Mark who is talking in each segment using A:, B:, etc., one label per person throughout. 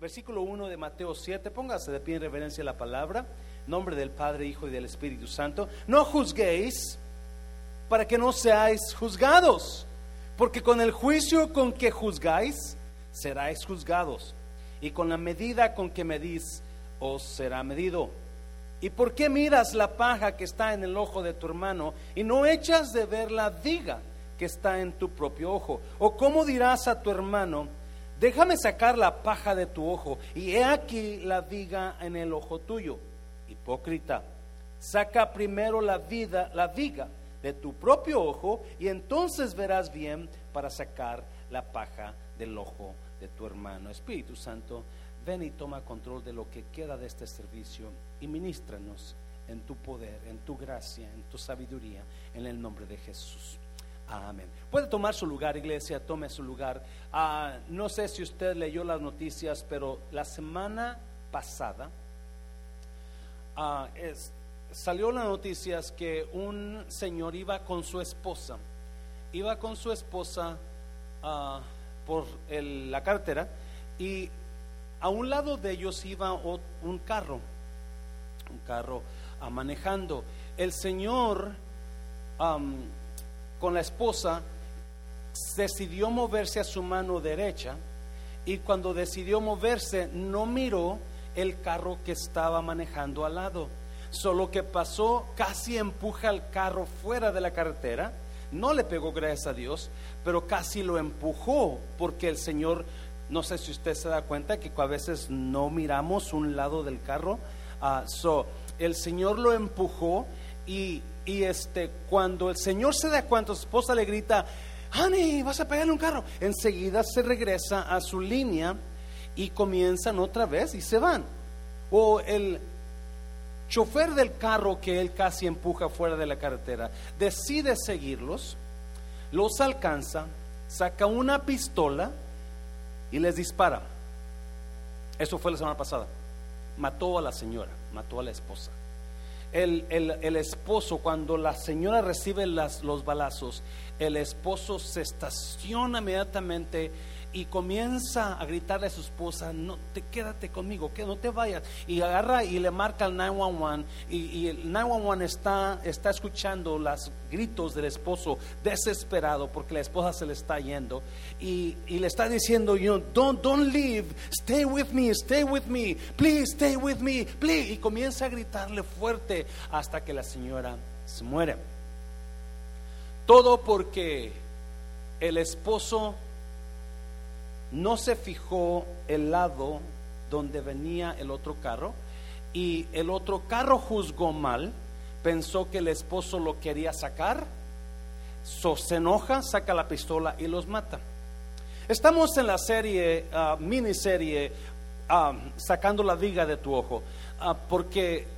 A: versículo 1 de Mateo 7, póngase de pie en reverencia a la palabra, nombre del Padre, Hijo y del Espíritu Santo. No juzguéis para que no seáis juzgados, porque con el juicio con que juzgáis, seráis juzgados, y con la medida con que medís, os será medido. ¿Y por qué miras la paja que está en el ojo de tu hermano y no echas de ver la viga que está en tu propio ojo? ¿O cómo dirás a tu hermano, déjame sacar la paja de tu ojo y he aquí la viga en el ojo tuyo? Hipócrita, saca primero la vida, la viga de tu propio ojo y entonces verás bien para sacar la paja del ojo de tu hermano. Espíritu Santo, ven y toma control de lo que queda de este servicio y ministranos en tu poder, en tu gracia, en tu sabiduría, en el nombre de Jesús. Amén. Puede tomar su lugar, iglesia, tome su lugar. Ah, no sé si usted leyó las noticias, pero la semana pasada ah, salió las noticias que un señor iba con su esposa, iba con su esposa ah, por la carretera y a un lado de ellos iba un carro, un carro manejando. El señor con la esposa decidió moverse a su mano derecha y cuando decidió moverse no miró el carro que estaba manejando al lado Solo que pasó, casi empuja el carro fuera de la carretera. No le pegó, gracias a Dios, pero casi lo empujó porque el Señor, no sé si usted se da cuenta que a veces no miramos un lado del carro. Uh, so, el Señor lo empujó y, y, este, cuando el Señor se da cuenta, su esposa le grita, honey, vas a pegarle un carro. Enseguida se regresa a su línea y comienzan otra vez y se van. O el, chofer del carro que él casi empuja fuera de la carretera decide seguirlos, los alcanza, saca una pistola y les dispara. Eso fue la semana pasada. Mató a la señora, mató a la esposa. El, el, esposo, cuando la señora recibe las, los balazos, el esposo se estaciona inmediatamente y comienza a gritarle a su esposa, no, te quédate conmigo, que no te vayas. Y agarra y le marca al 911 y, y el 911 está, está escuchando los gritos del esposo desesperado porque la esposa se le está yendo y, y le está diciendo, you don't, don't leave, stay with me, stay with me, please stay with me, please. Y comienza a gritarle fuerte hasta que la señora se muere. Todo porque el esposo no se fijó el lado donde venía el otro carro y el otro carro juzgó mal, pensó que el esposo lo quería sacar, se enoja, saca la pistola y los mata. Estamos en la serie, ah, miniserie, ah, sacando la viga de tu ojo, ah, porque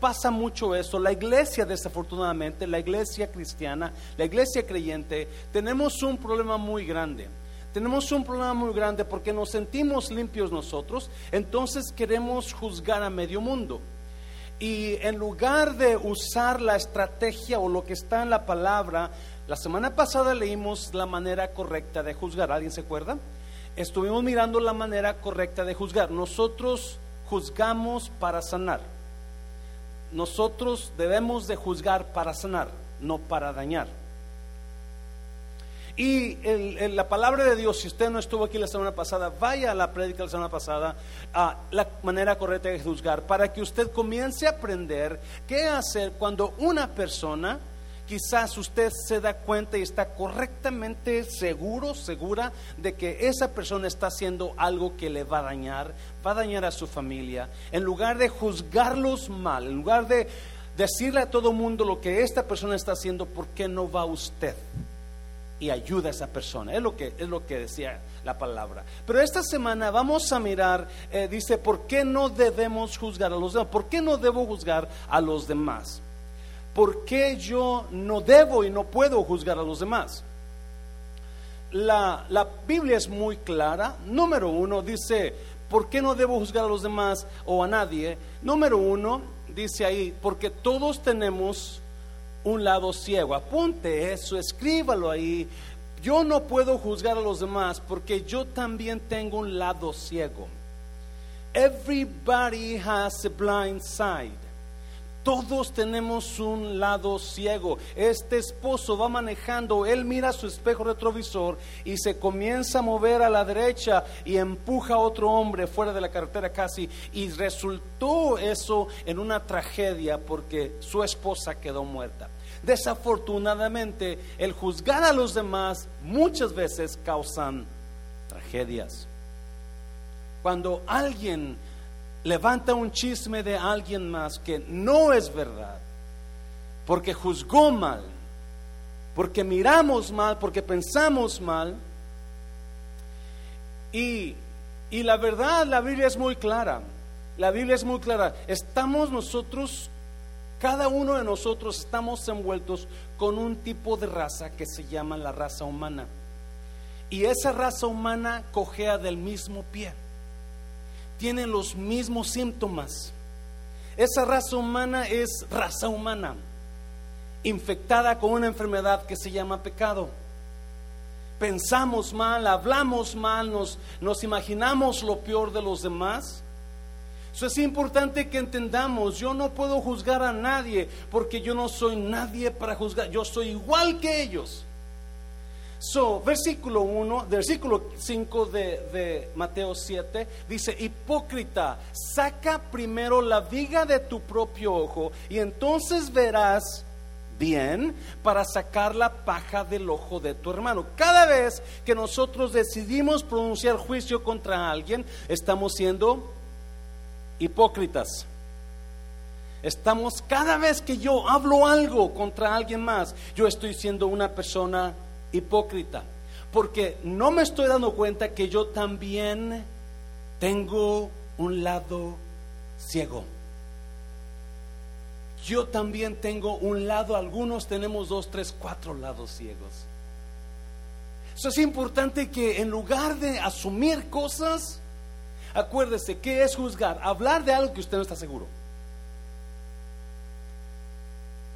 A: pasa mucho eso. La iglesia, desafortunadamente, la iglesia cristiana, la iglesia creyente, tenemos un problema muy grande tenemos un problema muy grande porque nos sentimos limpios nosotros, entonces queremos juzgar a medio mundo. Y en lugar de usar la estrategia o lo que está en la palabra, la semana pasada leímos la manera correcta de juzgar. ¿Alguien se acuerda? Estuvimos mirando la manera correcta de juzgar. Nosotros juzgamos para sanar. Nosotros debemos de juzgar para sanar, no para dañar. Y la palabra de Dios, si usted no estuvo aquí la semana pasada, vaya a la prédica la semana pasada, a la manera correcta de juzgar, para que usted comience a aprender qué hacer cuando una persona, quizás usted se da cuenta y está correctamente seguro, segura de que esa persona está haciendo algo que le va a dañar, va a dañar a su familia, en lugar de juzgarlos mal, en lugar de decirle a todo mundo lo que esta persona está haciendo, ¿por qué no va usted? Y ayuda a esa persona. Es lo que, es lo que decía la palabra. Pero esta semana vamos a mirar, eh, dice, ¿por qué no debemos juzgar a los demás? ¿Por qué no debo juzgar a los demás? ¿Por qué yo no debo y no puedo juzgar a los demás? La, la Biblia es muy clara. Número uno dice, ¿por qué no debo juzgar a los demás o a nadie? Número uno dice ahí, porque todos tenemos un lado ciego. Apunte eso, escríbalo ahí. Yo no puedo juzgar a los demás porque yo también tengo un lado ciego. Everybody has a blind side. Todos tenemos un lado ciego. Este esposo va manejando, él mira su espejo retrovisor y se comienza a mover a la derecha y empuja a otro hombre fuera de la carretera casi. Y resultó eso en una tragedia porque su esposa quedó muerta. Desafortunadamente, el juzgar a los demás muchas veces causan tragedias. Cuando alguien levanta un chisme de alguien más que no es verdad, porque juzgó mal, porque miramos mal, porque pensamos mal, y, y la verdad, la Biblia es muy clara, la Biblia es muy clara, estamos nosotros cada uno de nosotros estamos envueltos con un tipo de raza que se llama la raza humana. Y esa raza humana cojea del mismo pie. Tiene los mismos síntomas. Esa raza humana es raza humana, infectada con una enfermedad que se llama pecado. Pensamos mal, hablamos mal, nos, nos imaginamos lo peor de los demás eso es importante que entendamos, yo no puedo juzgar a nadie porque yo no soy nadie para juzgar, yo soy igual que ellos. So, versículo 1, versículo 5 de, de, Mateo 7 dice, hipócrita, saca primero la viga de tu propio ojo y entonces verás bien para sacar la paja del ojo de tu hermano. Cada vez que nosotros decidimos pronunciar juicio contra alguien, estamos siendo hipócritas. Estamos, cada vez que yo hablo algo contra alguien más, yo estoy siendo una persona hipócrita. Porque no me estoy dando cuenta que yo también tengo un lado ciego. Yo también tengo un lado, algunos tenemos dos, tres, cuatro lados ciegos. Eso es importante que en lugar de asumir cosas, Acuérdese, ¿qué es juzgar? Hablar de algo que usted no está seguro.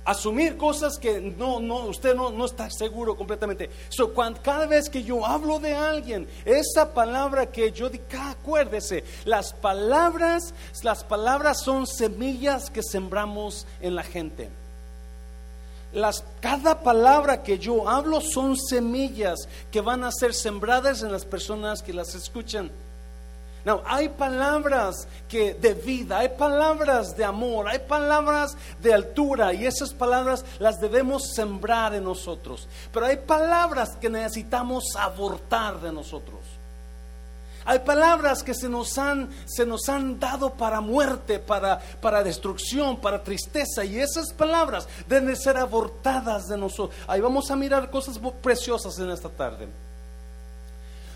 A: Asumir cosas que no, no, usted no, no está seguro completamente. So, cuando, cada vez que yo hablo de alguien, esa palabra que yo digo, acuérdese, las palabras, las palabras son semillas que sembramos en la gente. Las, cada palabra que yo hablo son semillas que van a ser sembradas en las personas que las escuchan. No, hay palabras que de vida, hay palabras de amor, hay palabras de altura y esas palabras las debemos sembrar en nosotros. Pero hay palabras que necesitamos abortar de nosotros. Hay palabras que se nos han, se nos han dado para muerte, para, para destrucción, para tristeza. Y esas palabras deben ser abortadas de nosotros. Ahí vamos a mirar cosas preciosas en esta tarde.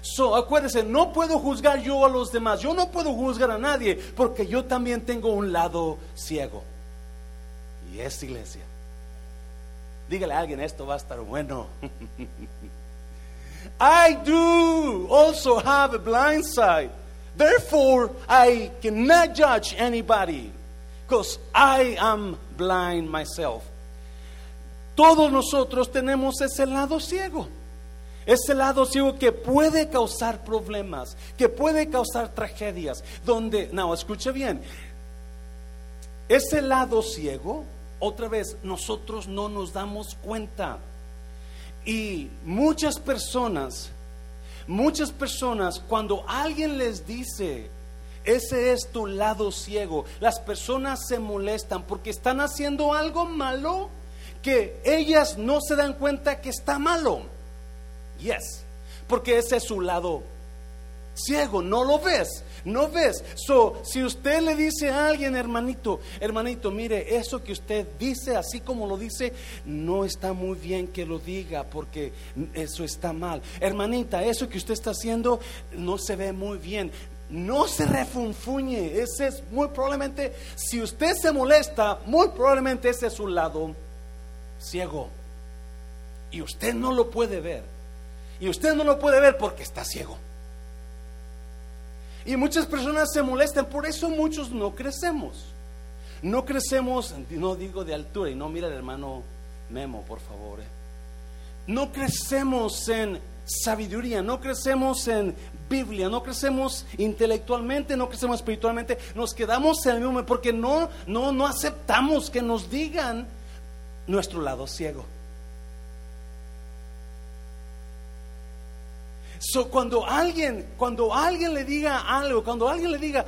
A: So, acuérdense, no puedo juzgar yo a los demás, yo no puedo juzgar a nadie, porque yo también tengo un lado ciego. Y es iglesia. Dígale a alguien, esto va a estar bueno. I do also have a blind side. Therefore, I cannot judge anybody because I am blind myself. Todos nosotros tenemos ese lado ciego. Ese lado ciego que puede causar problemas, que puede causar tragedias, donde, no, escuche bien, ese lado ciego, otra vez, nosotros no nos damos cuenta. Y muchas personas, muchas personas, cuando alguien les dice, ese es tu lado ciego, las personas se molestan porque están haciendo algo malo que ellas no se dan cuenta que está malo. Yes, porque ese es su lado ciego, no lo ves, no ves. So, si usted le dice a alguien, hermanito, hermanito, mire, eso que usted dice, así como lo dice, no está muy bien que lo diga, porque eso está mal. Hermanita, eso que usted está haciendo no se ve muy bien. No se refunfuñe, ese es muy probablemente, si usted se molesta, muy probablemente ese es su lado ciego. Y usted no lo puede ver. Y usted no lo puede ver porque está ciego. Y muchas personas se molestan, por eso muchos no crecemos. No crecemos, no digo de altura, y no mira el hermano Memo, por favor. Eh. No crecemos en sabiduría, no crecemos en Biblia, no crecemos intelectualmente, no crecemos espiritualmente, nos quedamos en el mismo porque no, no, no aceptamos que nos digan nuestro lado ciego. So, cuando alguien, cuando alguien le diga algo, cuando alguien le diga,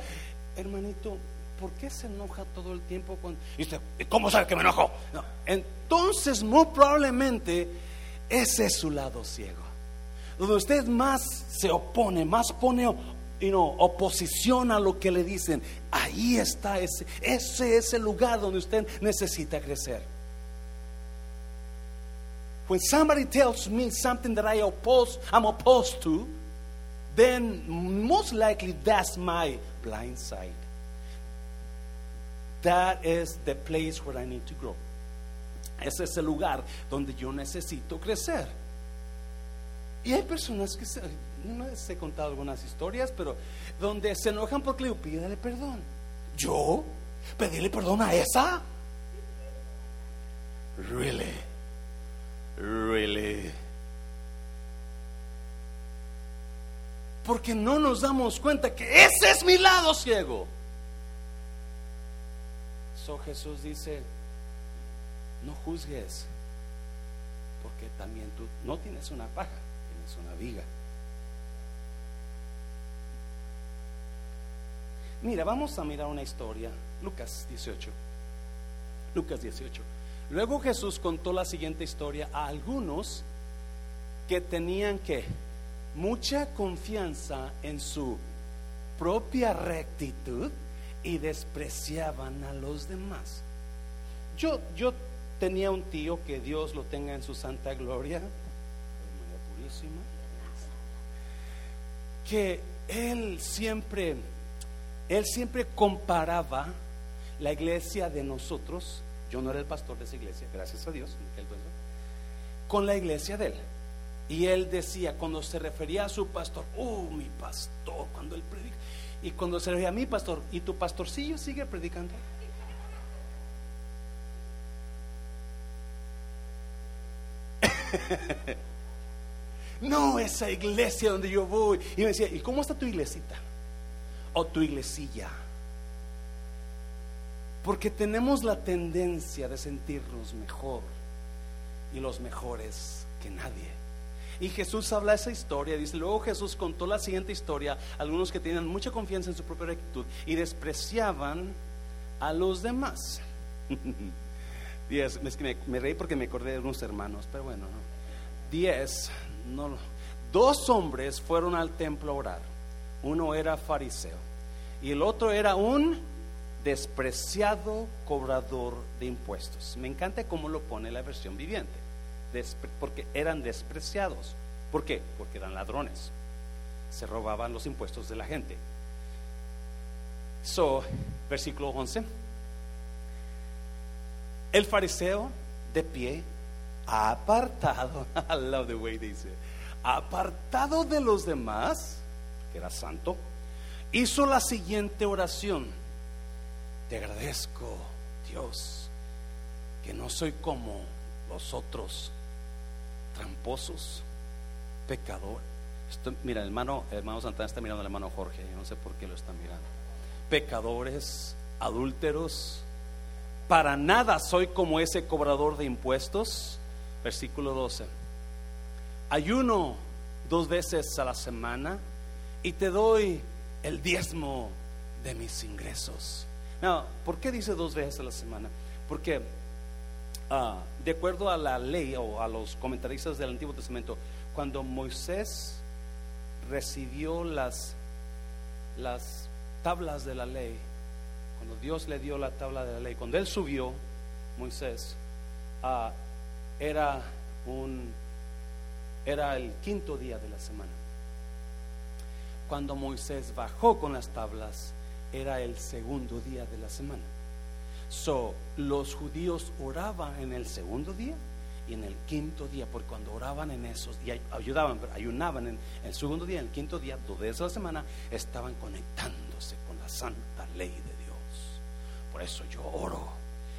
A: hermanito, ¿por qué se enoja todo el tiempo? Con... Y ¿cómo sabe que me enojo? Entonces, muy probablemente, ese es su lado ciego. Donde usted más se opone, más pone you oposición a lo que le dicen, ahí está ese, ese es el lugar donde usted necesita crecer. When somebody tells me something that I oppose, I'm opposed to, then most likely that's my blind side. That is the place where I need to grow. Ese es el lugar donde yo necesito crecer. Y hay personas que se, no les he contado algunas historias, pero donde se enojan porque le pídele perdón. ¿Yo? ¿Pedirle perdón a esa? Really? Really? Porque no nos damos cuenta que ese es mi lado ciego. So Jesús dice, no juzgues, porque también tú no tienes una paja, tienes una viga. Mira, vamos a mirar una historia, Lucas 18. Lucas 18. Luego Jesús contó la siguiente historia a algunos que tenían que mucha confianza en su propia rectitud y despreciaban a los demás. Yo, yo tenía un tío que Dios lo tenga en su santa gloria, que él siempre, él siempre comparaba la iglesia de nosotros yo no era el pastor de esa iglesia, gracias a Dios, con la iglesia de él. Y él decía, cuando se refería a su pastor, oh, mi pastor, cuando él predica. Y cuando se refería a mi pastor, ¿y tu pastorcillo sigue predicando? no, esa iglesia donde yo voy. Y me decía, ¿y cómo está tu iglesita? O tu iglesilla. Porque tenemos la tendencia de sentirnos mejor y los mejores que nadie. Y Jesús habla esa historia, dice, luego Jesús contó la siguiente historia, algunos que tenían mucha confianza en su propia rectitud y despreciaban a los demás. Diez, es que me, reí porque me acordé de unos hermanos, pero bueno, diez, no, dos hombres fueron al templo a orar, uno era fariseo y el otro era un despreciado cobrador de impuestos. Me encanta cómo lo pone la versión viviente, porque eran despreciados. ¿Por qué? Porque eran ladrones, se robaban los impuestos de la gente. So, versículo 11. El fariseo de pie, apartado, I love the way dice, apartado de los demás, que era santo, hizo la siguiente oración te agradezco, Dios, que no soy como los otros tramposos, pecadores. mira, el hermano, hermano Santana está mirando al hermano Jorge, yo no sé por qué lo está mirando. Pecadores, adúlteros, para nada soy como ese cobrador de impuestos. Versículo 12. Ayuno dos veces a la semana y te doy el diezmo de mis ingresos. No, ¿por qué dice dos veces a la semana? Porque ah, de acuerdo a la ley o a los comentaristas del Antiguo Testamento, cuando Moisés recibió las, las tablas de la ley, cuando Dios le dio la tabla de la ley, cuando él subió, Moisés, ah, era un era el quinto día de la semana. Cuando Moisés bajó con las tablas, era el segundo día de la semana. So, los judíos oraban en el segundo día y en el quinto día, porque cuando oraban en esos, y ayudaban, ayunaban en el segundo día, en el quinto día, dos días la semana, estaban conectándose con la santa ley de Dios. Por eso yo oro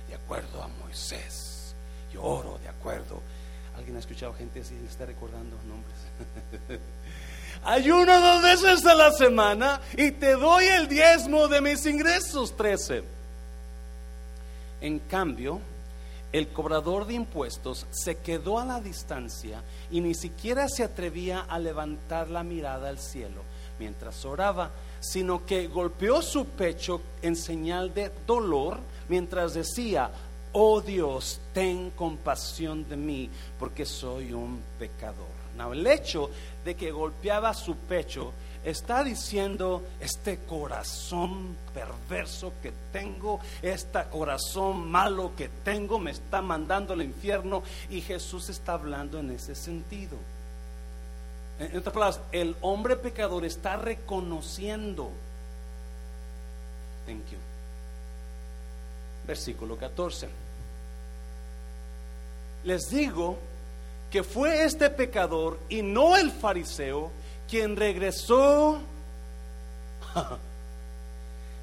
A: de acuerdo a Moisés, yo oro de acuerdo ¿Alguien ha escuchado gente así? Le está recordando nombres. Ayuno dos veces a la semana y te doy el diezmo de mis ingresos, 13. En cambio, el cobrador de impuestos se quedó a la distancia y ni siquiera se atrevía a levantar la mirada al cielo mientras oraba, sino que golpeó su pecho en señal de dolor mientras decía, oh Dios, ten compasión de mí, porque soy un pecador. El hecho de que golpeaba su pecho está diciendo, este corazón perverso que tengo, este corazón malo que tengo, me está mandando al infierno. Y Jesús está hablando en ese sentido. En otras palabras, el hombre pecador está reconociendo. Thank you. Versículo 14. Les digo que fue este pecador y no el fariseo quien regresó.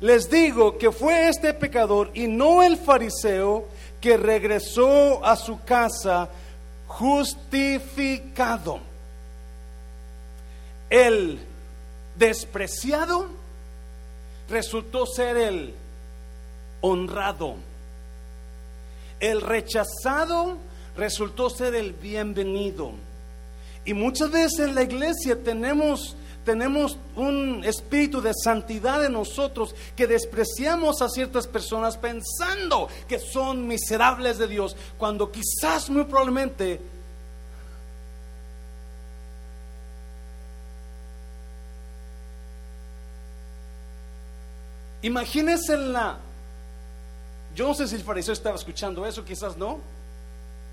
A: Les digo que fue este pecador y no el fariseo que regresó a su casa justificado. El despreciado resultó ser el honrado. El rechazado resultó ser el bienvenido. Y muchas veces en la iglesia tenemos tenemos un espíritu de santidad en nosotros que despreciamos a ciertas personas pensando que son miserables de Dios, cuando quizás muy probablemente Imagínense la. Yo no sé si el fariseo estaba escuchando eso, quizás no.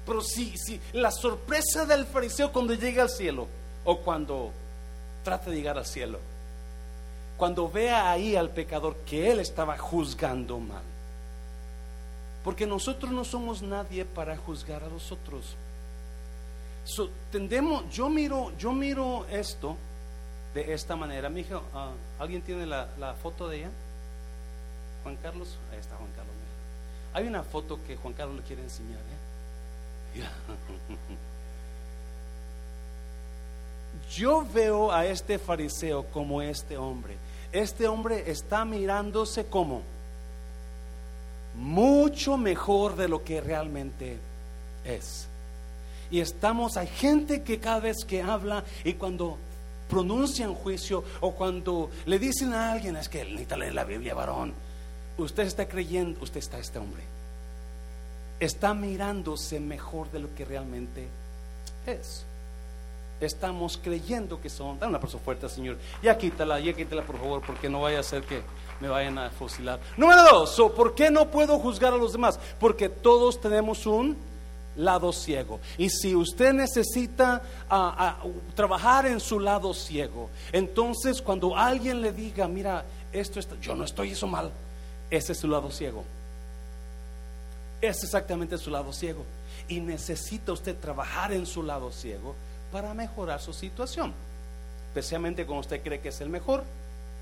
A: Pero sí, sí, la sorpresa del fariseo cuando llega al cielo o cuando trata de llegar al cielo. Cuando vea ahí al pecador que él estaba juzgando mal. Porque nosotros no somos nadie para juzgar a los otros. tendemos, yo miro, yo miro esto de esta manera. Mi hijo, ah, ¿alguien tiene la, la foto de ella? Juan Carlos, ahí está Juan Carlos. Hay una foto que Juan Carlos le quiere enseñar. ¿eh? Yo veo a este fariseo como este hombre. Este hombre está mirándose como mucho mejor de lo que realmente es. Y estamos, hay gente que cada vez que habla y cuando pronuncian juicio o cuando le dicen a alguien, es que necesita leer la Biblia, varón usted está creyendo, usted está este hombre. Está mirándose mejor de lo que realmente es. Estamos creyendo que son. Dame una persona fuerte, Señor. Ya quítala, ya quítala, por favor, porque no vaya a ser que me vayan a fusilar. Número dos, ¿por qué no puedo juzgar a los demás? Porque todos tenemos un lado ciego. Y si usted necesita trabajar en su lado ciego, entonces cuando alguien le diga, mira, esto está, yo no estoy eso mal, ese es su lado ciego. Es exactamente su lado ciego. Y necesita usted trabajar en su lado ciego para mejorar su situación. Especialmente cuando usted cree que es el mejor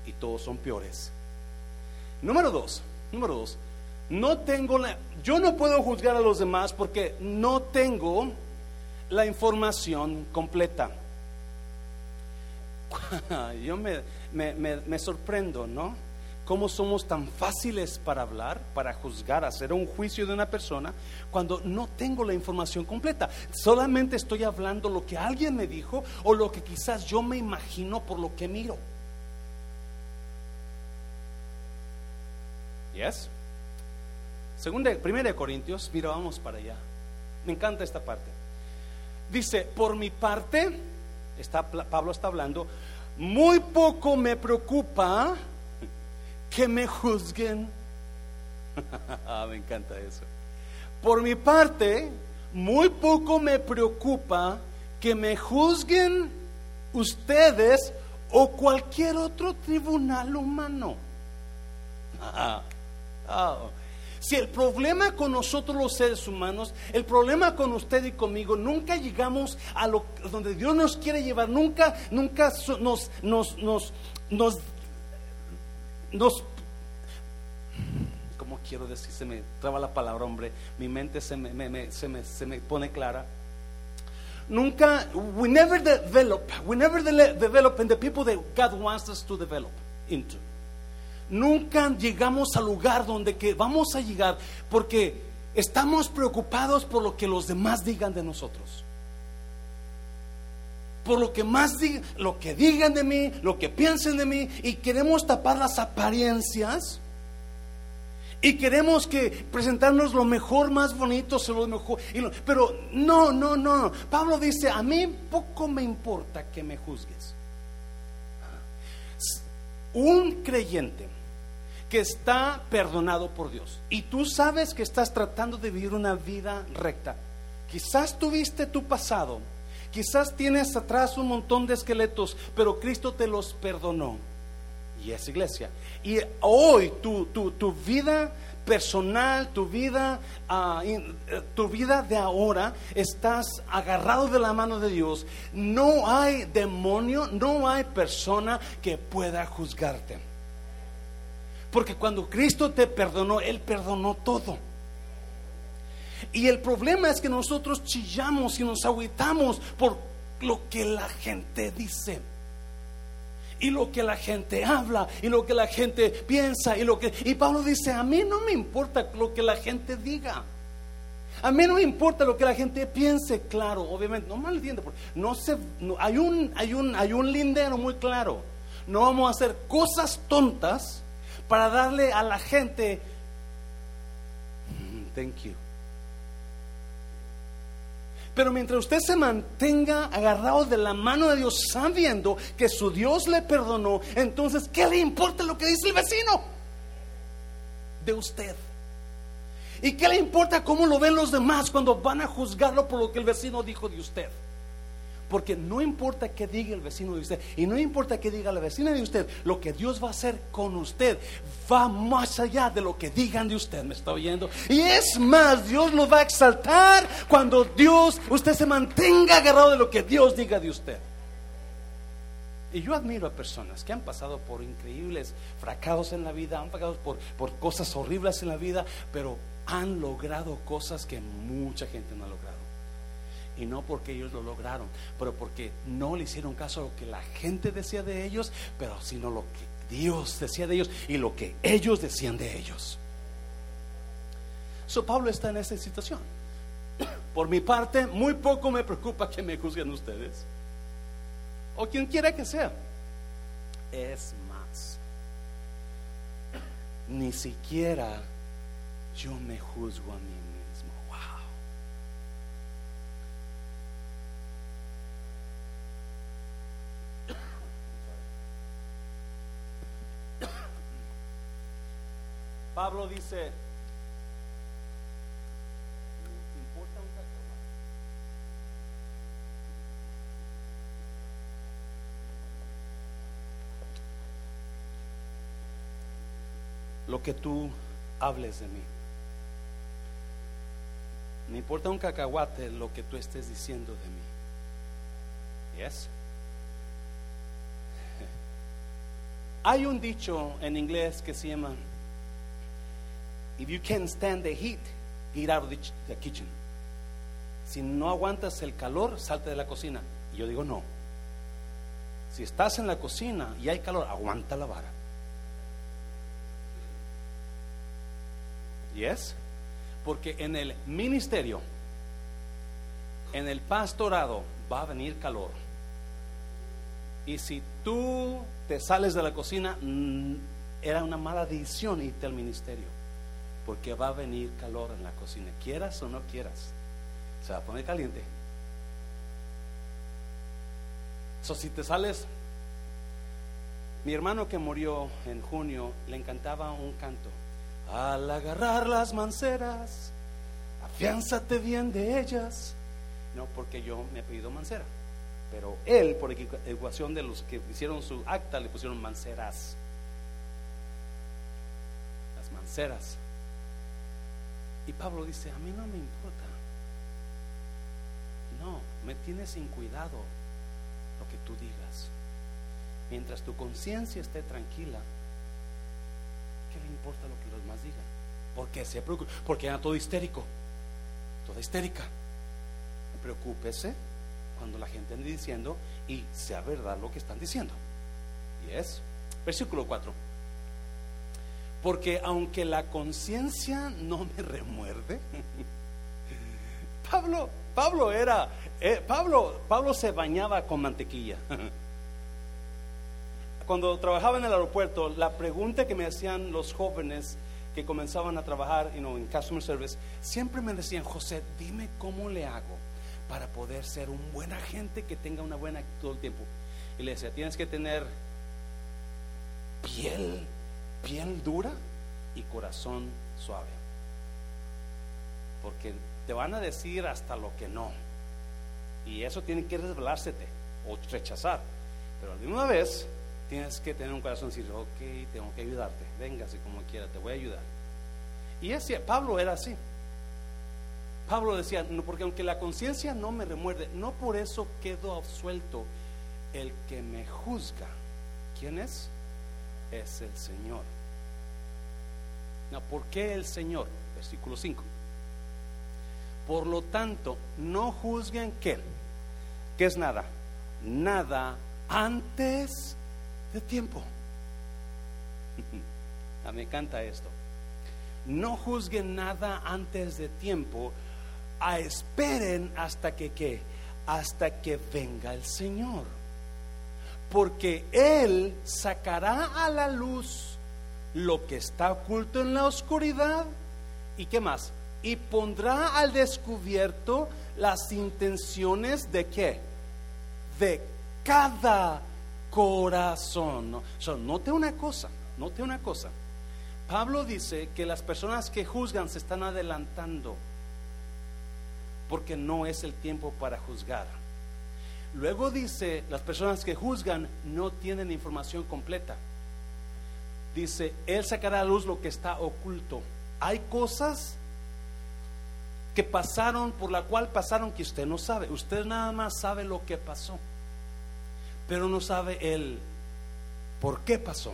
A: y todos son peores. Número dos, número dos, no tengo la, yo no puedo juzgar a los demás porque no tengo la información completa. Yo me, me sorprendo, ¿no? Cómo somos tan fáciles para hablar, para juzgar, hacer un juicio de una persona, cuando no tengo la información completa. Solamente estoy hablando lo que alguien me dijo o lo que quizás yo me imagino por lo que miro. ¿Yes? Segunda, primera de Corintios, mira, vamos para allá. Me encanta esta parte. Dice, por mi parte, está, Pablo está hablando, muy poco me preocupa que me juzguen. Ah, me encanta eso. Por mi parte, muy poco me preocupa que me juzguen ustedes o cualquier otro tribunal humano. Ah, si el problema con nosotros los seres humanos, el problema con usted y conmigo, nunca llegamos a lo donde Dios nos quiere llevar, nunca, nunca nos, nos, nos, nos nos como quiero decir, se me traba la palabra, hombre, mi mente se me, se me, se me pone clara. Nunca, we never develop, we never de- develop in the people that God wants us to develop into. Nunca llegamos al lugar donde que vamos a llegar porque estamos preocupados por lo que los demás digan de nosotros. Por lo que más digan, lo que digan de mí, lo que piensen de mí y queremos tapar las apariencias y queremos que presentarnos lo mejor, más bonito, lo mejor. pero no, no, no. Pablo dice, a mí poco me importa que me juzgues. Un creyente que está perdonado por Dios y tú sabes que estás tratando de vivir una vida recta. Quizás tuviste tu pasado, quizás tienes atrás un montón de esqueletos, pero Cristo te los perdonó y es iglesia. Y hoy tu, tu, tu vida personal, tu vida, ah, eh, tu vida de ahora, estás agarrado de la mano de Dios. No hay demonio, no hay persona que pueda juzgarte. Porque cuando Cristo te perdonó, Él perdonó todo. Y el problema es que nosotros chillamos y nos agüitamos por lo que la gente dice y lo que la gente habla y lo que la gente piensa y lo que y Pablo dice, a mí no me importa lo que la gente diga. A mí no me importa lo que la gente piense, claro, obviamente, no mal entiende, no se hay un hay un hay un lindero muy claro. No vamos a hacer cosas tontas para darle a la gente "Mm, thank you. Pero mientras usted se mantenga agarrado de la mano de Dios, sabiendo que su Dios le perdonó, entonces, ¿qué le importa lo que dice el vecino? De usted. ¿Y qué le importa cómo lo ven los demás cuando van a juzgarlo por lo que el vecino dijo de usted? Porque no importa qué diga el vecino de usted y no importa qué diga la vecina de usted, lo que Dios va a hacer con usted va más allá de lo que digan de usted, ¿me está oyendo? Y es más, Dios lo va a exaltar cuando Dios, usted se mantenga agarrado de lo que Dios diga de usted. Y yo admiro a personas que han pasado por increíbles fracasos en la vida, han pasado por, por cosas horribles en la vida, pero han logrado cosas que mucha gente no ha logrado. Y no porque ellos lo lograron, pero porque no le hicieron caso a lo que la gente decía de ellos, pero sino lo que Dios decía de ellos y lo que ellos decían de ellos. So Pablo está en esa situación. Por mi parte, muy poco me preocupa que me juzguen ustedes. O quien quiera que sea. Es más. Ni siquiera yo me juzgo a mí mismo. Wow. Pablo dice, lo que tú hables de mí. Me importa un cacahuate lo que tú estés diciendo de mí. Yes. Hay un dicho en inglés que se llama If you can't stand the heat, get out of the, the kitchen. Si no aguantas el calor, salte de la cocina. Y yo digo no. Si estás en la cocina y hay calor, aguanta la vara. Yes. Porque en el ministerio, en el pastorado, va a venir calor. Y si tú te sales de la cocina, era una mala decisión irte al ministerio. Porque va a venir calor en la cocina, quieras o no quieras. Se va a poner caliente. So, si te sales, mi hermano que murió en junio le encantaba un canto. Al agarrar las manceras, afiánzate bien de ellas. No porque yo me he pedido mancera, pero él, por ecuación de los que hicieron su acta, le pusieron manceras. Las manceras. Y Pablo dice, a mí no me importa. No, me tienes sin cuidado lo que tú digas. Mientras tu conciencia esté tranquila, ¿qué le importa lo que los demás digan? Porque se preocupa, porque era todo histérico, toda histérica. Preocúpese cuando la gente ande diciendo y sea verdad lo que están diciendo. Y es, versículo 4. Porque aunque la conciencia no me remuerde, Pablo, Pablo era, eh, Pablo, Pablo se bañaba con mantequilla. Cuando trabajaba en el aeropuerto, la pregunta que me hacían los jóvenes que comenzaban a trabajar en customer service, siempre me decían, José, dime cómo le hago para poder ser un buen agente que tenga una buena actitud todo el tiempo. Y le decía, tienes que tener piel, piel dura y corazón suave. Porque te van a decir hasta lo que no. Y eso tiene que revelársete o rechazar. Pero de una vez tienes que tener un corazón y decir, ok, tengo que ayudarte. Véngase como quiera, te voy a ayudar. Y ese, Pablo era así. Pablo decía, no, porque aunque la conciencia no me remuerde, no por eso quedo absuelto. El que me juzga, ¿quién es? Es el Señor. ¿por qué el Señor? Versículo 5. Por lo tanto, no juzguen qué. ¿Qué es nada? Nada antes de tiempo. Ah, me encanta esto. No juzguen nada antes de tiempo esperen hasta que qué, hasta que venga el Señor. Porque Él sacará a la luz lo que está oculto en la oscuridad. ¿Y qué más? Y pondrá al descubierto las intenciones de qué? De cada corazón. ¿no? note una cosa, note una cosa. Pablo dice que las personas que juzgan se están adelantando porque no es el tiempo para juzgar. Luego dice, las personas que juzgan no tienen información completa. Dice, Él sacará a luz lo que está oculto. Hay cosas que pasaron, por la cual pasaron que usted no sabe. Usted nada más sabe lo que pasó, pero no sabe el por qué pasó.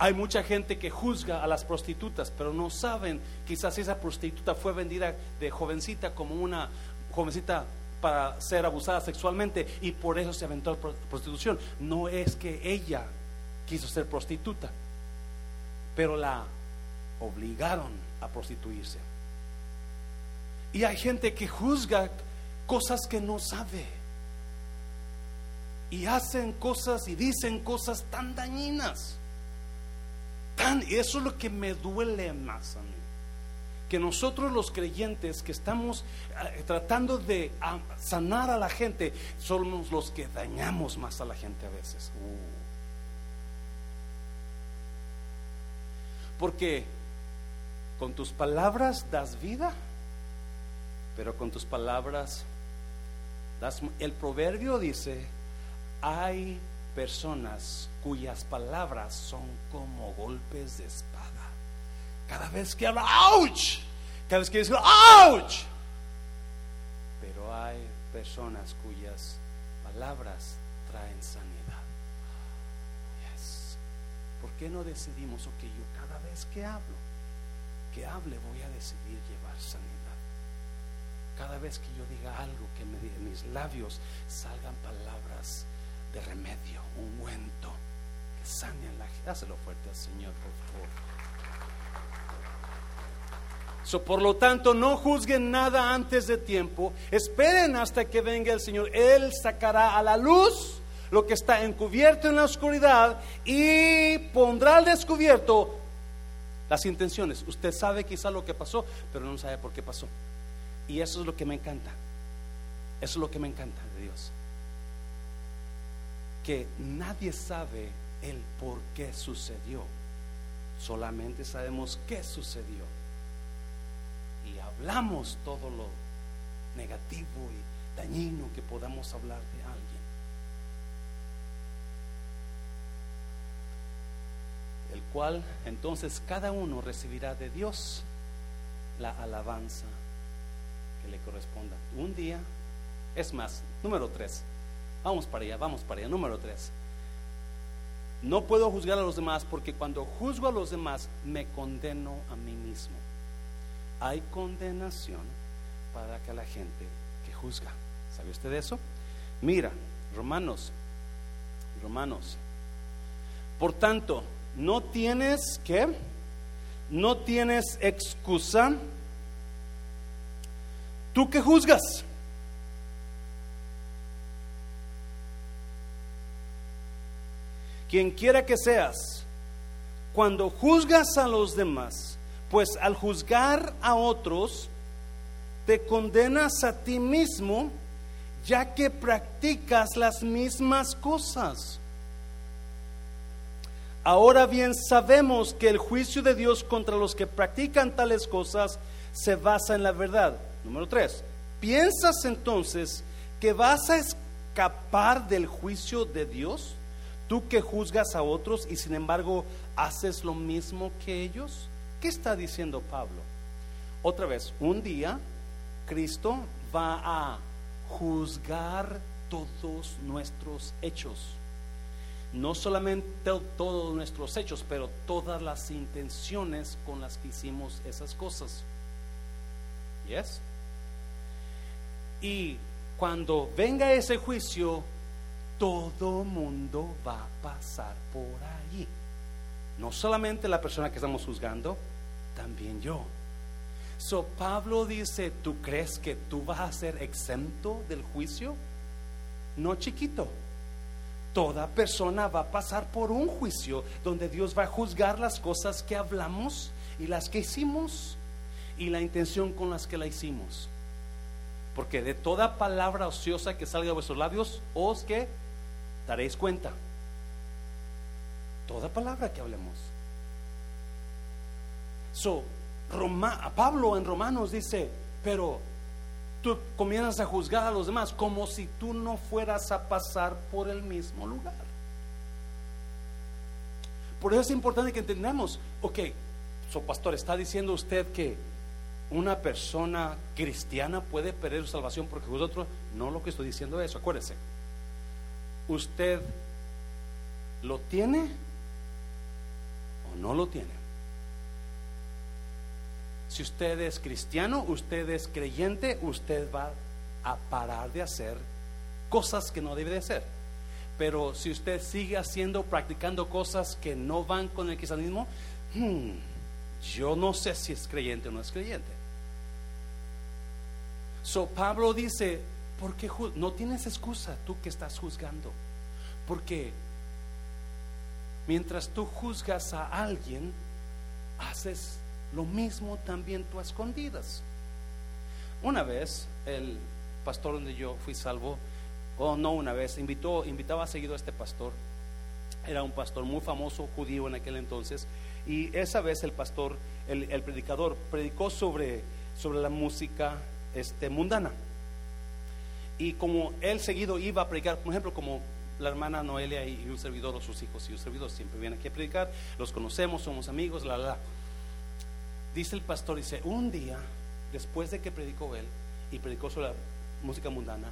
A: Hay mucha gente que juzga a las prostitutas, pero no saben, quizás esa prostituta fue vendida de jovencita como una jovencita para ser abusada sexualmente y por eso se aventó a la prostitución. No es que ella quiso ser prostituta, pero la obligaron a prostituirse. Y hay gente que juzga cosas que no sabe. Y hacen cosas y dicen cosas tan dañinas y eso es lo que me duele más a mí. Que nosotros los creyentes que estamos eh, tratando de ah, sanar a la gente, somos los que dañamos más a la gente a veces. Uh. Porque con tus palabras das vida, pero con tus palabras das... El proverbio dice, hay personas cuyas palabras son como golpes de espada. Cada vez que habla, ¡ouch! Cada vez que dice, ¡ouch! Pero hay personas cuyas palabras traen sanidad. ¿Por qué no decidimos, ok, yo cada vez que hablo, que hable, voy a decidir llevar sanidad? Cada vez que yo diga algo, que me, mis labios salgan palabras de remedio, ungüento, que sane la gente. Dáselo fuerte al Señor, por favor. Por lo tanto, no juzguen nada antes de tiempo. Esperen hasta que venga el Señor. Él sacará a la luz lo que está encubierto en la oscuridad y pondrá al descubierto las intenciones. Usted sabe quizá lo que pasó, pero no sabe por qué pasó. Y eso es lo que me encanta. Eso es lo que me encanta de Dios que nadie sabe el por qué sucedió. Solamente sabemos qué sucedió. Hablamos todo lo negativo y dañino que podamos hablar de alguien. El cual entonces cada uno recibirá de Dios la alabanza que le corresponda. Un día, es más, número tres, Vamos para allá, vamos para allá. Número tres. No puedo juzgar a los demás porque cuando juzgo a los demás me condeno a mí mismo. Hay condenación para que la gente que juzga. ¿Sabe usted eso? Mira, Romanos, Romanos. Por tanto, no tienes que, no tienes excusa. ¿Tú que juzgas? Quien quiera que seas, cuando juzgas a los demás, pues al juzgar a otros, te condenas a ti mismo, ya que practicas las mismas cosas. Ahora bien sabemos que el juicio de Dios contra los que practican tales cosas se basa en la verdad. Número tres, ¿piensas entonces que vas a escapar del juicio de Dios? Tú que juzgas a otros y sin embargo haces lo mismo que ellos. ¿Qué está diciendo Pablo? Otra vez, un día Cristo va a juzgar todos nuestros hechos. No solamente todos nuestros hechos, pero todas las intenciones con las que hicimos esas cosas. ¿Yes? Y cuando venga ese juicio, todo mundo va a pasar por allí. No solamente la persona que estamos juzgando, también yo. So Pablo dice, ¿tú crees que tú vas a ser exento del juicio? No chiquito. Toda persona va a pasar por un juicio donde Dios va a juzgar las cosas que hablamos y las que hicimos y la intención con las que la hicimos. Porque de toda palabra ociosa que salga de vuestros labios, os que daréis cuenta. Toda palabra que hablemos. So, Roma, Pablo en Romanos dice, pero tú comienzas a juzgar a los demás como si tú no fueras a pasar por el mismo lugar. Por eso es importante que entendamos, ok, so pastor, ¿está diciendo usted que una persona cristiana puede perder su salvación porque vosotros? No lo que estoy diciendo es eso, acuérdese ¿Usted lo tiene o no lo tiene? Si usted es cristiano, usted es creyente, usted va a parar de hacer cosas que no debe de hacer. Pero si usted sigue haciendo, practicando cosas que no van con el cristianismo, hmm, yo no sé si es creyente o no es creyente. So Pablo dice, porque no tienes excusa tú que estás juzgando. Porque mientras tú juzgas a alguien, haces lo mismo también tú a escondidas. Una vez el pastor donde yo fui salvo, o no una vez, invitó, invitaba seguido a este pastor. Era un pastor muy famoso judío en aquel entonces. Y esa vez el pastor, el, el predicador, predicó sobre, sobre la música este, mundana. Y como él seguido iba a predicar, por ejemplo, como la hermana Noelia y un servidor, o sus hijos y un servidor siempre vienen aquí a predicar, los conocemos, somos amigos, la, la. Dice el pastor, dice, un día, después de que predicó él y predicó sobre la música mundana,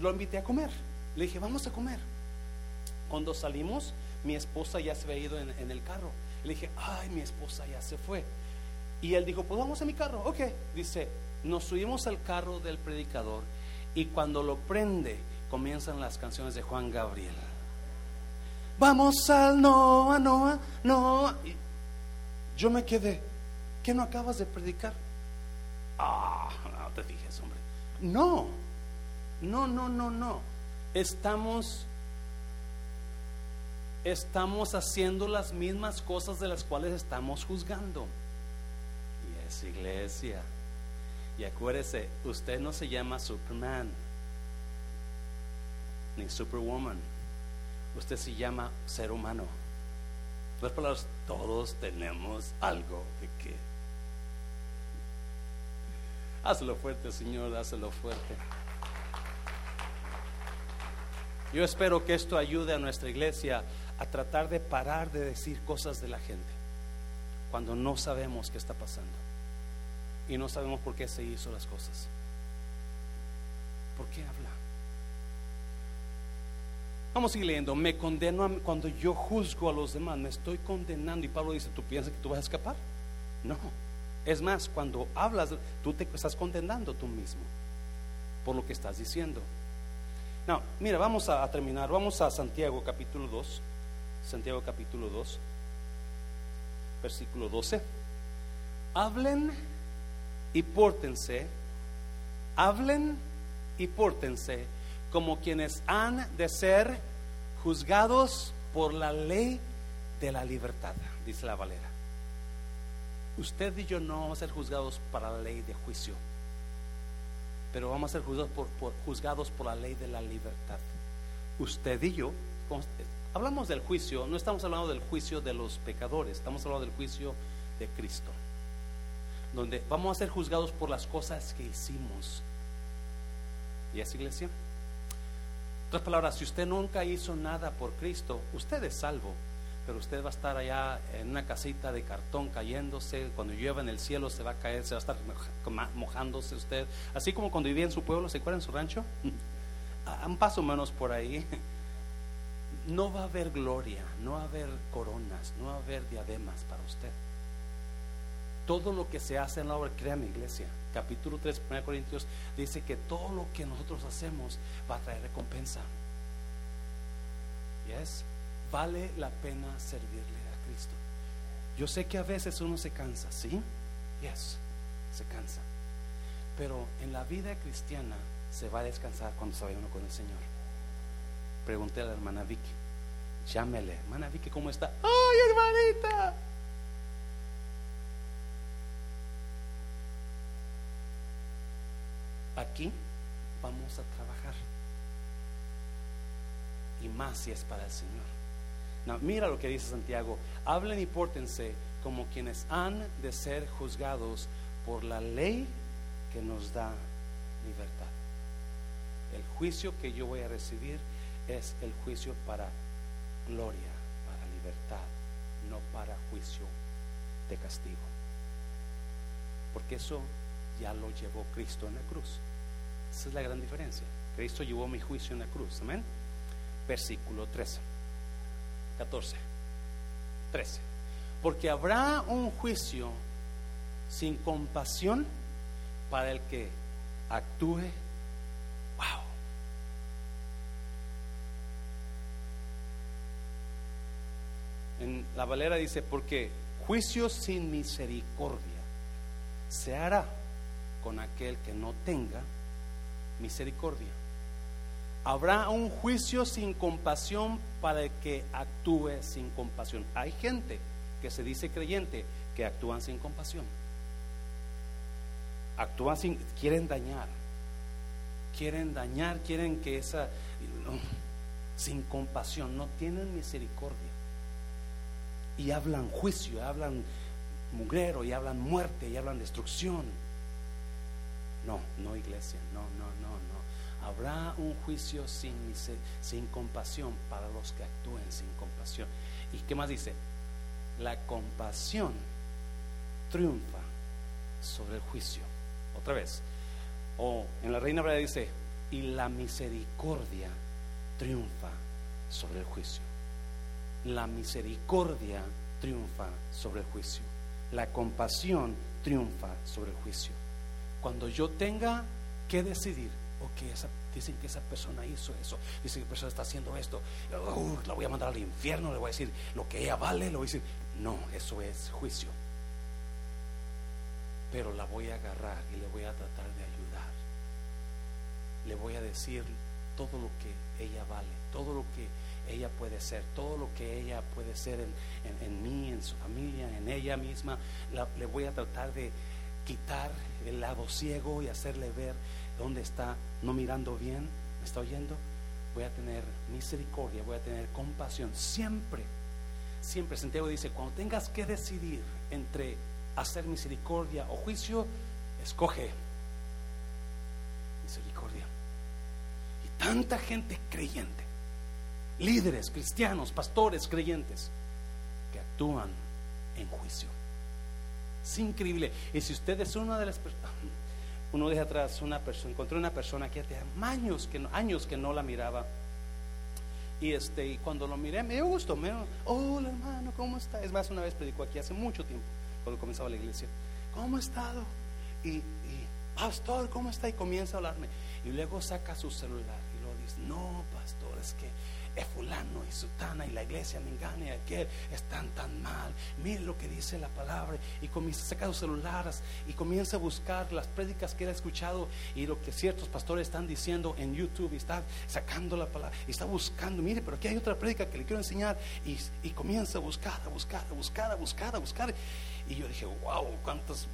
A: lo invité a comer. Le dije, vamos a comer. Cuando salimos, mi esposa ya se había ido en, en el carro. Le dije, ay, mi esposa ya se fue. Y él dijo, pues vamos a mi carro. Ok, dice, nos subimos al carro del predicador y cuando lo prende, comienzan las canciones de Juan Gabriel. Vamos al Noa, Noa, Noa. yo me quedé, ¿qué no acabas de predicar? Ah, no te fijes, hombre. No, no, no, no, no. Estamos, estamos haciendo las mismas cosas de las cuales estamos juzgando. Y es iglesia. Y acuérdese, usted no se llama Superman ni Superwoman. Usted se llama ser humano. Las palabras, todos tenemos algo de que. Hazlo fuerte, Señor, hazlo fuerte. Yo espero que esto ayude a nuestra iglesia a tratar de parar de decir cosas de la gente cuando no sabemos qué está pasando y no sabemos por qué se hizo las cosas. ¿Por qué habla? Vamos a seguir leyendo. Me condeno cuando yo juzgo a los demás, me estoy condenando. Y Pablo dice, ¿tú piensas que tú vas a escapar? No. Es más, cuando hablas, tú te estás condenando tú mismo. por lo que estás diciendo. No, mira, vamos a, a terminar. Vamos a Santiago capítulo 2. Santiago capítulo 2, versículo 12. Hablen y pórtense, hablen y pórtense como quienes han de ser juzgados por la ley de la libertad, dice la Valera. Usted y yo no vamos a ser juzgados para la ley de juicio, pero vamos a ser juzgados por, juzgados por la ley de la libertad. Usted y yo, hablamos del juicio, no estamos hablando del juicio de los pecadores, estamos hablando del juicio de Cristo, donde vamos a ser juzgados por las cosas que hicimos. ¿Y es iglesia? Otras palabras, si usted nunca hizo nada por Cristo, usted es salvo, pero usted va a estar allá en una casita de cartón cayéndose, cuando llueva en el cielo se va a caer, se va a estar mojándose usted, así como cuando vivía en su pueblo, ¿se acuerdan en su rancho? Un paso menos por ahí. No va a haber gloria, no va a haber coronas, no va a haber diademas para usted. Todo lo que se hace en la obra, créame iglesia, capítulo 3, 1 Corintios, dice que todo lo que nosotros hacemos va a traer recompensa. Yes, vale la pena servirle a Cristo. Yo sé que a veces uno se cansa, ¿sí? Yes, se cansa. Pero en la vida cristiana se va a descansar cuando se vaya uno con el Señor. Pregunté a la hermana Vicky, llámele, hermana Vicky, ¿cómo está? ¡Ay, hermanita! Aquí vamos a trabajar. Y más si es para el Señor. Mira lo que dice Santiago. Hablen y pórtense como quienes han de ser juzgados por la ley que nos da libertad. El juicio que yo voy a recibir es el juicio para gloria, para libertad, no para juicio de castigo. Porque eso ya lo llevó Cristo en la cruz. Esa es la gran diferencia. Cristo llevó mi juicio en la cruz. Amén. Versículo 13. 14. 13. Porque habrá un juicio sin compasión para el que actúe. Wow. En la Valera dice, porque juicio sin misericordia se hará con aquel que no tenga misericordia. Habrá un juicio sin compasión para el que actúe sin compasión. Hay gente que se dice creyente que actúan sin compasión. Actúan sin, quieren dañar. Quieren dañar, quieren que esa, sin compasión, no tienen misericordia. Y hablan juicio, hablan mugrero, y hablan muerte, y hablan destrucción. No, no iglesia, no, no, no, no. Habrá un juicio sin, sin compasión para los que actúen sin compasión. ¿Y qué más dice? La compasión triunfa sobre el juicio. Otra vez. O en la Reina Valera dice, y la misericordia triunfa sobre el juicio. La misericordia triunfa sobre el juicio. La compasión triunfa sobre el juicio. Cuando yo tenga que decidir, ok, esa, dicen que esa persona hizo eso, dicen que esa persona está haciendo esto, uh, la voy a mandar al infierno, le voy a decir lo que ella vale, le voy a decir, no, eso es juicio. Pero la voy a agarrar y le voy a tratar de ayudar. Le voy a decir todo lo que ella vale, todo lo que ella puede ser, todo lo que ella puede ser en, en- mí, en su familia, en ella misma. Le voy a tratar de quitar el lado ciego y hacerle ver dónde está, no mirando bien, ¿me está oyendo? Voy a tener misericordia, voy a tener compasión, siempre, siempre. Santiago dice, cuando tengas que decidir entre hacer misericordia o juicio, escoge misericordia. Y tanta gente creyente, líderes, cristianos, pastores creyentes, que actúan en juicio. Es increíble. Y si usted es una de las personas, uno deja atrás una persona, encontré una persona que hace años que no, años que no la miraba. Y este, y cuando lo miré, me dio gusto, me dio, hola hermano, ¿cómo está? Es más, una vez predicó aquí hace mucho tiempo, cuando comenzaba la iglesia. ¿Cómo ha estado? Y, y, pastor, ¿cómo está? Y comienza a hablarme. Y luego saca su celular y luego dice, no, pastor, es que es fulano y sutana y la iglesia me engaña y aquel están tan mal. Mire lo que dice la palabra y comienza a sacar sus celulares y comienza a buscar las prédicas que él ha escuchado y lo que ciertos pastores están diciendo en YouTube y está sacando la palabra y está buscando. Mire, pero aquí hay otra prédica que le quiero enseñar y, y comienza a buscar, a buscar, a buscar, a buscar, a buscar. Y yo dije, wow, cuántos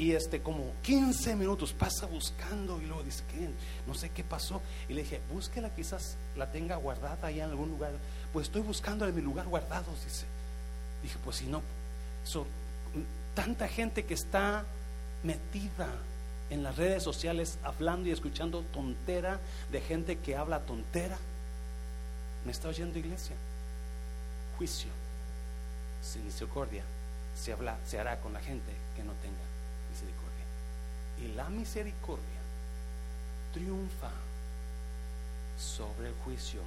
A: y este, como 15 minutos pasa buscando y luego dice, que no sé qué pasó. Y le dije, búsquela, quizás la tenga guardada allá en algún lugar. Pues estoy buscando en mi lugar guardado, dice. Dije, pues si no, son tanta gente que está metida en las redes sociales hablando y escuchando tontera de gente que habla tontera. ¿Me está oyendo iglesia? Juicio, sin misericordia, se, habla, se hará con la gente que no tenga. Y la misericordia triunfa sobre el juicio.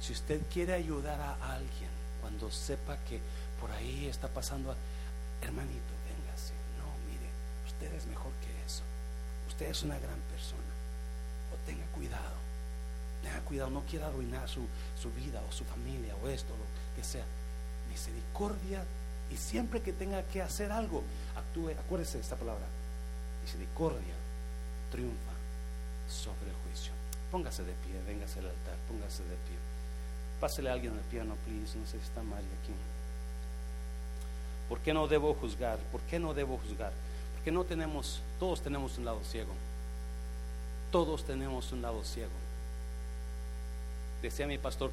A: Si usted quiere ayudar a alguien cuando sepa que por ahí está pasando, hermanito, véngase. No, mire, usted es mejor que eso. Usted es una gran persona. O tenga cuidado. Tenga cuidado, no quiera arruinar su, su vida o su familia o esto, lo que sea. Misericordia y siempre que tenga que hacer algo, actúe, acuérdese de esta palabra, misericordia triunfa sobre el juicio. Póngase de pie, véngase al altar, póngase de pie. Pásele a alguien al piano, please, no sé si está mal aquí. ¿Por qué no debo juzgar? ¿Por qué no debo juzgar? Porque no tenemos, todos tenemos un lado ciego. Todos tenemos un lado ciego. Decía mi pastor,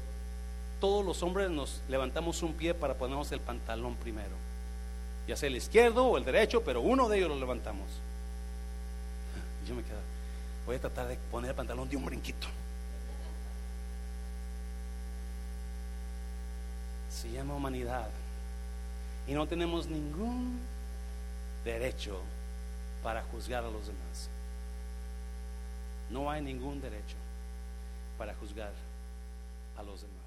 A: todos los hombres nos levantamos un pie para ponernos el pantalón primero. Ya sea el izquierdo o el derecho, pero uno de ellos lo levantamos. Yo me quedo, voy a tratar de poner el pantalón de un brinquito. Se llama humanidad. Y no tenemos ningún derecho para juzgar a los demás. No hay ningún derecho para juzgar a los demás.